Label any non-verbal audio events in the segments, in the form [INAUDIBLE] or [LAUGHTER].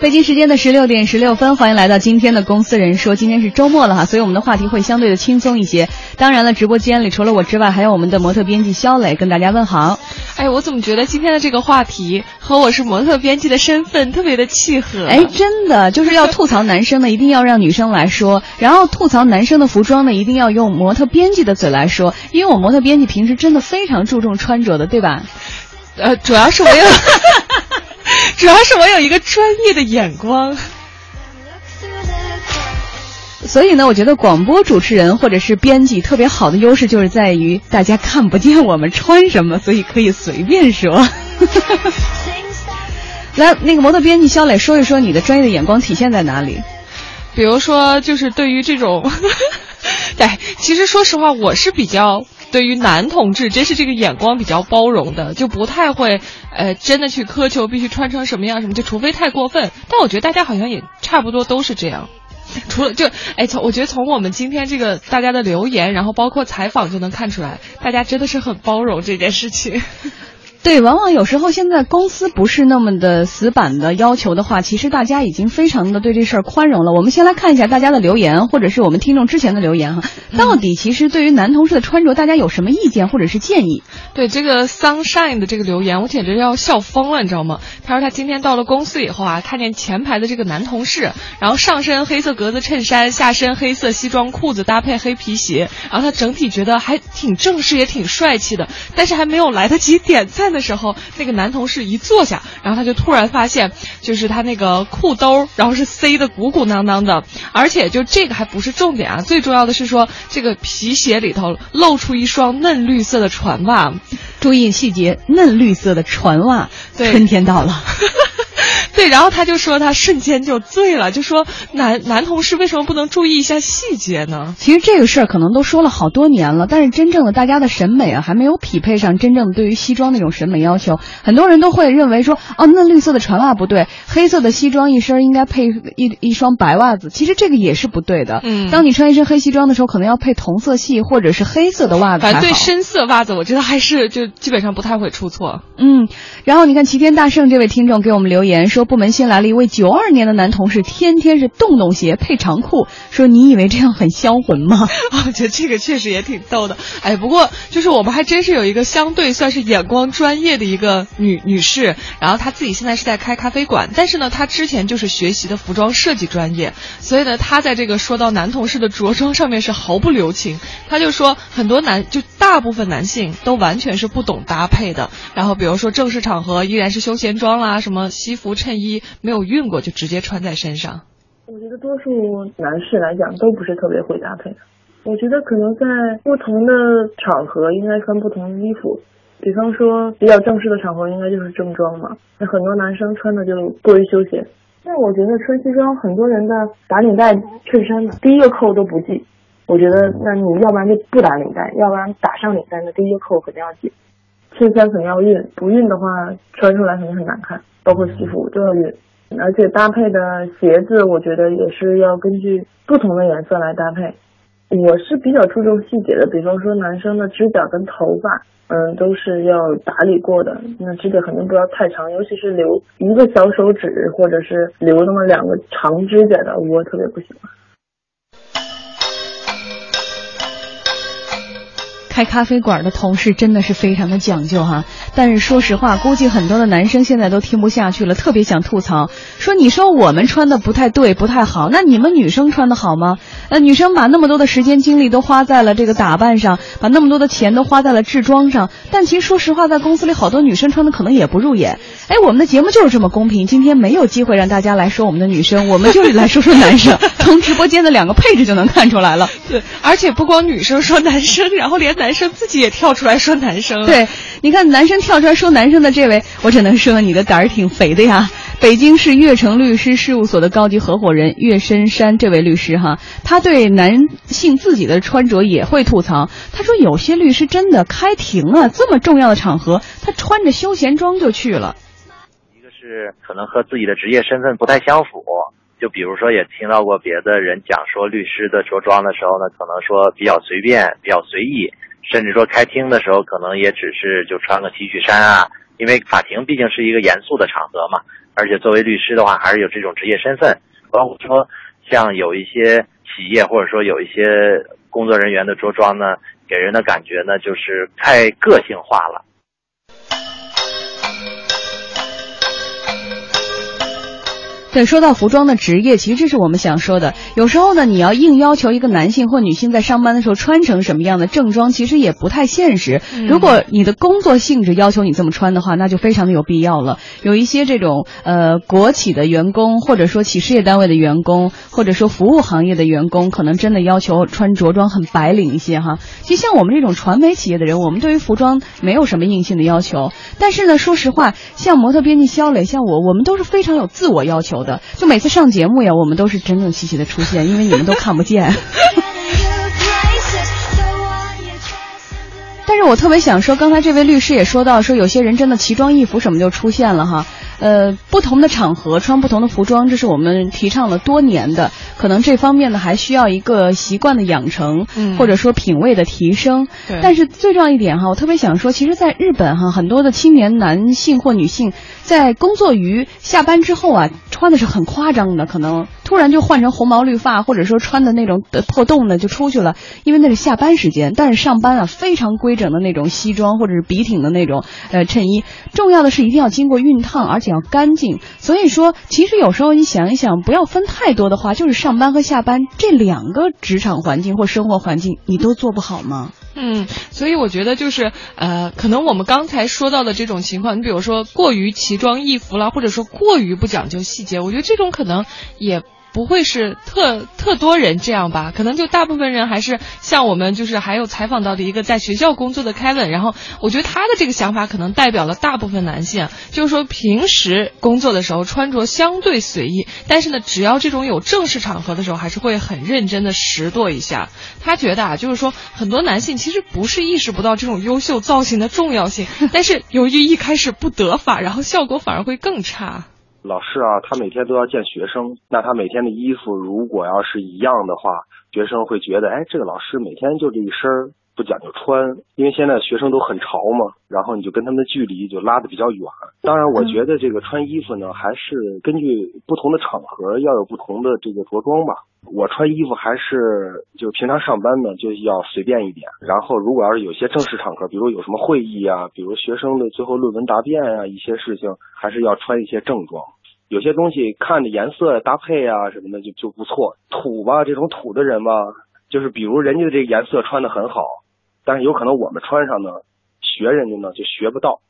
北京时间的十六点十六分，欢迎来到今天的《公司人说》。今天是周末了哈，所以我们的话题会相对的轻松一些。当然了，直播间里除了我之外，还有我们的模特编辑肖磊跟大家问好。哎，我怎么觉得今天的这个话题和我是模特编辑的身份特别的契合？哎，真的就是要吐槽男生呢，一定要让女生来说；然后吐槽男生的服装呢，一定要用模特编辑的嘴来说。因为我模特编辑平时真的非常注重穿着的，对吧？呃，主要是我有，主要是我有一个专业的眼光。所以呢，我觉得广播主持人或者是编辑特别好的优势就是在于大家看不见我们穿什么，所以可以随便说。[LAUGHS] 来，那个模特编辑肖磊说一说你的专业的眼光体现在哪里？比如说，就是对于这种，对，[LAUGHS] 其实说实话，我是比较对于男同志，真是这个眼光比较包容的，就不太会呃真的去苛求必须穿成什么样什么，就除非太过分。但我觉得大家好像也差不多都是这样。[LAUGHS] 除了就哎，从我觉得从我们今天这个大家的留言，然后包括采访就能看出来，大家真的是很包容这件事情。对，往往有时候现在公司不是那么的死板的要求的话，其实大家已经非常的对这事儿宽容了。我们先来看一下大家的留言，或者是我们听众之前的留言哈。到底其实对于男同事的穿着，大家有什么意见或者是建议？对这个 Sunshine 的这个留言，我简直要笑疯了，你知道吗？他说他今天到了公司以后啊，看见前排的这个男同事，然后上身黑色格子衬衫，下身黑色西装裤子搭配黑皮鞋，然后他整体觉得还挺正式，也挺帅气的。但是还没有来得及点赞的时候，那个男同事一坐下，然后他就突然发现，就是他那个裤兜，然后是塞的鼓鼓囊囊的，而且就这个还不是重点啊，最重要的是说这个皮鞋里头露出一双嫩绿色的船袜。注意细节，嫩绿色的船袜，对春天到了。[LAUGHS] 对，然后他就说他瞬间就醉了，就说男男同事为什么不能注意一下细节呢？其实这个事儿可能都说了好多年了，但是真正的大家的审美啊，还没有匹配上真正的对于西装那种审美要求。很多人都会认为说，哦，嫩绿色的船袜不对，黑色的西装一身应该配一一双白袜子。其实这个也是不对的。嗯当你穿一身黑西装的时候，可能要配同色系或者是黑色的袜子。反正对深色袜子，我觉得还是就基本上不太会出错。嗯，然后你看齐天大圣这位听众给我们留言说，部门新来了一位九二年的男同事，天天是洞洞鞋配长裤，说你以为这样很销魂吗？我觉得这个确实也挺逗的。哎，不过就是我们还真是有一个相对算是眼光专业的一个女女士，然后她自己现在是在开咖啡馆，但是呢，她之前就是学习的服装设计专业，所以呢，她在这个说到男同事的着装上面是毫不留情。她就说很多男就大部分男性都完全是不懂搭配的，然后比如说正式场合依然是休闲装啦，什么西服衬衣衣没有熨过就直接穿在身上。我觉得多数男士来讲都不是特别会搭配的。我觉得可能在不同的场合应该穿不同的衣服，比方说比较正式的场合应该就是正装嘛。那很多男生穿的就过于休闲。但我觉得穿西装，很多人的打领带衬衫呢，第一个扣都不系。我觉得那你要不然就不打领带，要不然打上领带，那第一个扣肯定要系。衬衫肯定要熨，不熨的话穿出来肯定很难看，包括西服都要熨。而且搭配的鞋子，我觉得也是要根据不同的颜色来搭配。我是比较注重细节的，比方说男生的指甲跟头发，嗯，都是要打理过的。那指甲肯定不要太长，尤其是留一个小手指或者是留那么两个长指甲的，我特别不喜欢。开咖啡馆的同事真的是非常的讲究哈，但是说实话，估计很多的男生现在都听不下去了，特别想吐槽，说你说我们穿的不太对，不太好，那你们女生穿的好吗？呃，女生把那么多的时间精力都花在了这个打扮上，把那么多的钱都花在了制装上，但其实说实话，在公司里好多女生穿的可能也不入眼。哎，我们的节目就是这么公平，今天没有机会让大家来说我们的女生，我们就是来说说男生，[LAUGHS] 从直播间的两个配置就能看出来了。对，而且不光女生说男生，然后连男生自己也跳出来说男生。对，你看男生跳出来说男生的这位，我只能说你的胆儿挺肥的呀。[LAUGHS] 北京市悦城律师事务所的高级合伙人岳深山这位律师哈，他对男性自己的穿着也会吐槽。他说有些律师真的开庭啊，这么重要的场合，他穿着休闲装就去了。一个是可能和自己的职业身份不太相符，就比如说，也听到过别的人讲说，律师的着装的时候呢，可能说比较随便、比较随意，甚至说开庭的时候，可能也只是就穿个 T 恤衫啊。因为法庭毕竟是一个严肃的场合嘛，而且作为律师的话，还是有这种职业身份。包括说，像有一些企业或者说有一些工作人员的着装呢，给人的感觉呢，就是太个性化了。对，说到服装的职业，其实这是我们想说的。有时候呢，你要硬要求一个男性或女性在上班的时候穿成什么样的正装，其实也不太现实。如果你的工作性质要求你这么穿的话，那就非常的有必要了。有一些这种呃国企的员工，或者说企事业单位的员工，或者说服务行业的员工，可能真的要求穿着装很白领一些哈。其实像我们这种传媒企业的人，我们对于服装没有什么硬性的要求。但是呢，说实话，像模特编辑肖磊，像我，我们都是非常有自我要求的。就每次上节目呀，我们都是整整齐齐的出现，因为你们都看不见。[LAUGHS] 但是我特别想说，刚才这位律师也说到，说有些人真的奇装异服什么就出现了哈。呃，不同的场合穿不同的服装，这是我们提倡了多年的。可能这方面呢，还需要一个习惯的养成，或者说品味的提升。但是最重要一点哈，我特别想说，其实，在日本哈，很多的青年男性或女性在工作于下班之后啊，穿的是很夸张的，可能突然就换成红毛绿发，或者说穿的那种破洞的就出去了，因为那是下班时间。但是上班啊，非常规整的那种西装或者是笔挺的那种呃衬衣。重要的是一定要经过熨烫，而且。要干净，所以说，其实有时候你想一想，不要分太多的话，就是上班和下班这两个职场环境或生活环境，你都做不好吗？嗯，所以我觉得就是呃，可能我们刚才说到的这种情况，你比如说过于奇装异服了，或者说过于不讲究细节，我觉得这种可能也。不会是特特多人这样吧？可能就大部分人还是像我们，就是还有采访到的一个在学校工作的 Kevin，然后我觉得他的这个想法可能代表了大部分男性，就是说平时工作的时候穿着相对随意，但是呢，只要这种有正式场合的时候，还是会很认真的拾掇一下。他觉得啊，就是说很多男性其实不是意识不到这种优秀造型的重要性，但是由于一开始不得法，然后效果反而会更差。老师啊，他每天都要见学生，那他每天的衣服如果要是一样的话，学生会觉得，哎，这个老师每天就这一身不讲究穿，因为现在学生都很潮嘛，然后你就跟他们的距离就拉的比较远。当然，我觉得这个穿衣服呢，还是根据不同的场合要有不同的这个着装吧。我穿衣服还是就平常上班呢就要随便一点，然后如果要是有些正式场合，比如有什么会议啊，比如学生的最后论文答辩啊，一些事情还是要穿一些正装。有些东西看着颜色搭配啊什么的就就不错。土吧，这种土的人吧，就是比如人家的这个颜色穿的很好，但是有可能我们穿上呢，学人家呢就学不到。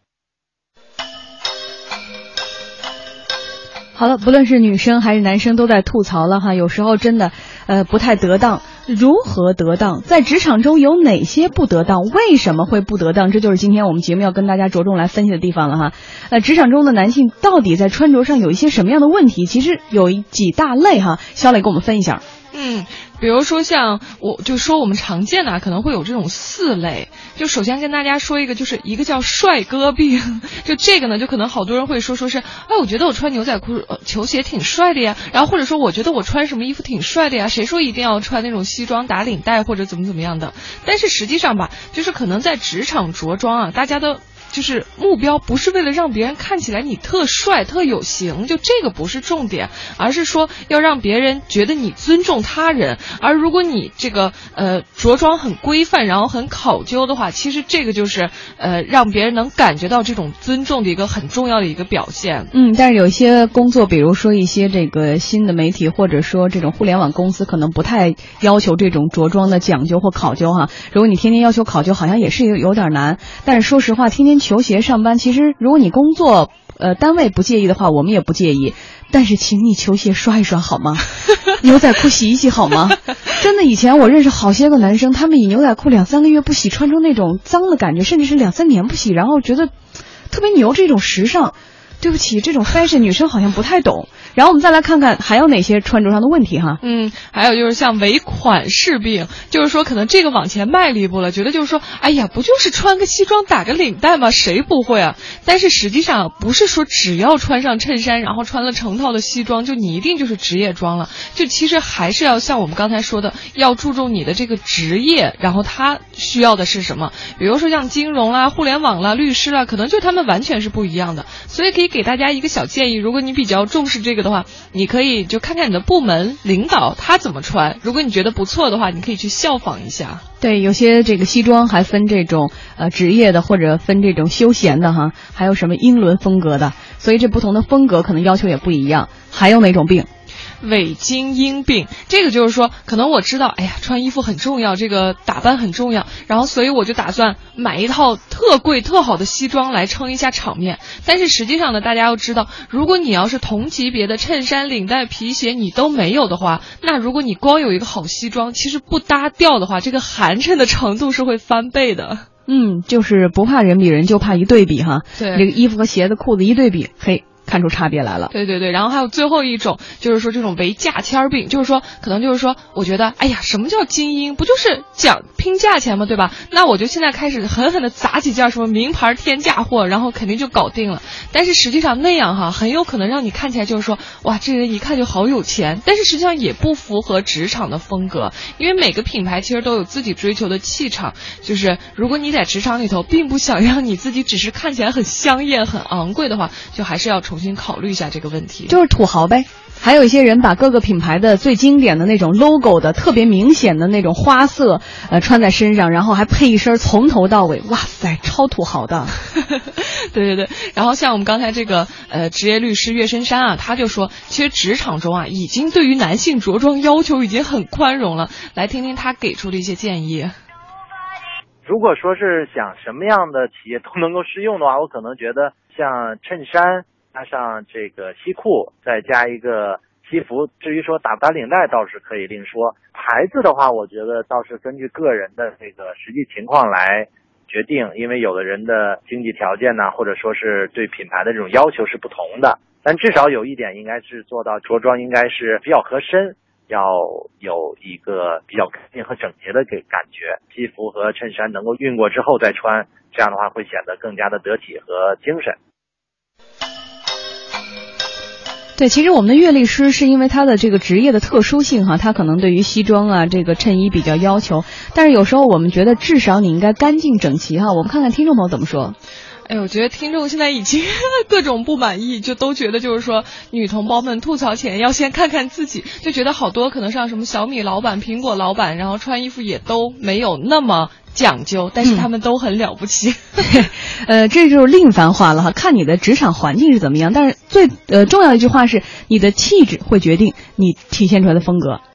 好了，不论是女生还是男生都在吐槽了哈，有时候真的，呃，不太得当。如何得当？在职场中有哪些不得当？为什么会不得当？这就是今天我们节目要跟大家着重来分析的地方了哈。呃，职场中的男性到底在穿着上有一些什么样的问题？其实有几大类哈。肖磊给我们分一下。嗯。比如说像我就说我们常见的可能会有这种四类，就首先跟大家说一个，就是一个叫帅哥病，[LAUGHS] 就这个呢，就可能好多人会说说是，哎，我觉得我穿牛仔裤、球鞋挺帅的呀，然后或者说我觉得我穿什么衣服挺帅的呀，谁说一定要穿那种西装打领带或者怎么怎么样的？但是实际上吧，就是可能在职场着装啊，大家的。就是目标不是为了让别人看起来你特帅特有型，就这个不是重点，而是说要让别人觉得你尊重他人。而如果你这个呃着装很规范，然后很考究的话，其实这个就是呃让别人能感觉到这种尊重的一个很重要的一个表现。嗯，但是有一些工作，比如说一些这个新的媒体，或者说这种互联网公司，可能不太要求这种着装的讲究或考究哈。如果你天天要求考究，好像也是有有点难。但是说实话，天天。球鞋上班，其实如果你工作，呃，单位不介意的话，我们也不介意。但是，请你球鞋刷一刷好吗？[LAUGHS] 牛仔裤洗一洗好吗？真的，以前我认识好些个男生，他们以牛仔裤两三个月不洗，穿出那种脏的感觉，甚至是两三年不洗，然后觉得特别牛，这种时尚。对不起，这种 fashion 女生好像不太懂。然后我们再来看看还有哪些穿着上的问题哈。嗯，还有就是像尾款式病，就是说可能这个往前迈了一步了，觉得就是说，哎呀，不就是穿个西装打个领带吗？谁不会啊？但是实际上不是说只要穿上衬衫，然后穿了成套的西装，就你一定就是职业装了。就其实还是要像我们刚才说的，要注重你的这个职业，然后他需要的是什么？比如说像金融啦、互联网啦、律师啦，可能就他们完全是不一样的。所以可以给大家一个小建议，如果你比较重视这个的话，你可以就看看你的部门领导他怎么穿。如果你觉得不错的话，你可以去效仿一下。对，有些这个西装还分这种呃职业的，或者分这种休闲的哈，还有什么英伦风格的，所以这不同的风格可能要求也不一样。还有哪种病？伪精英病，这个就是说，可能我知道，哎呀，穿衣服很重要，这个打扮很重要，然后所以我就打算买一套特贵特好的西装来撑一下场面。但是实际上呢，大家要知道，如果你要是同级别的衬衫、领带、皮鞋你都没有的话，那如果你光有一个好西装，其实不搭调的话，这个寒碜的程度是会翻倍的。嗯，就是不怕人比人，就怕一对比哈。对，这个衣服和鞋子、裤子一对比，嘿。看出差别来了，对对对，然后还有最后一种，就是说这种唯价签病，就是说可能就是说，我觉得，哎呀，什么叫精英？不就是讲拼价钱吗？对吧？那我就现在开始狠狠的砸几件什么名牌天价货，然后肯定就搞定了。但是实际上那样哈，很有可能让你看起来就是说，哇，这人一看就好有钱，但是实际上也不符合职场的风格，因为每个品牌其实都有自己追求的气场。就是如果你在职场里头并不想让你自己只是看起来很香艳、很昂贵的话，就还是要重。重新考虑一下这个问题，就是土豪呗。还有一些人把各个品牌的最经典的那种 logo 的特别明显的那种花色，呃，穿在身上，然后还配一身从头到尾，哇塞，超土豪的。[LAUGHS] 对对对。然后像我们刚才这个呃职业律师岳深山啊，他就说，其实职场中啊，已经对于男性着装要求已经很宽容了。来听听他给出的一些建议。如果说是想什么样的企业都能够适用的话，我可能觉得像衬衫。加上这个西裤，再加一个西服。至于说打不打领带，倒是可以另说。牌子的话，我觉得倒是根据个人的这个实际情况来决定，因为有的人的经济条件呢，或者说是对品牌的这种要求是不同的。但至少有一点，应该是做到着装应该是比较合身，要有一个比较干净和整洁的给感觉。西服和衬衫能够熨过之后再穿，这样的话会显得更加的得体和精神。对，其实我们的阅历师是因为他的这个职业的特殊性哈，他可能对于西装啊这个衬衣比较要求，但是有时候我们觉得至少你应该干净整齐哈。我们看看听众朋友怎么说。哎，我觉得听众现在已经 [LAUGHS] 各种不满意，就都觉得就是说女同胞们吐槽前要先看看自己，就觉得好多可能像什么小米老板、苹果老板，然后穿衣服也都没有那么。讲究，但是他们都很了不起。[LAUGHS] 呃，这就是另一番话了哈，看你的职场环境是怎么样。但是最呃重要的一句话是，你的气质会决定你体现出来的风格。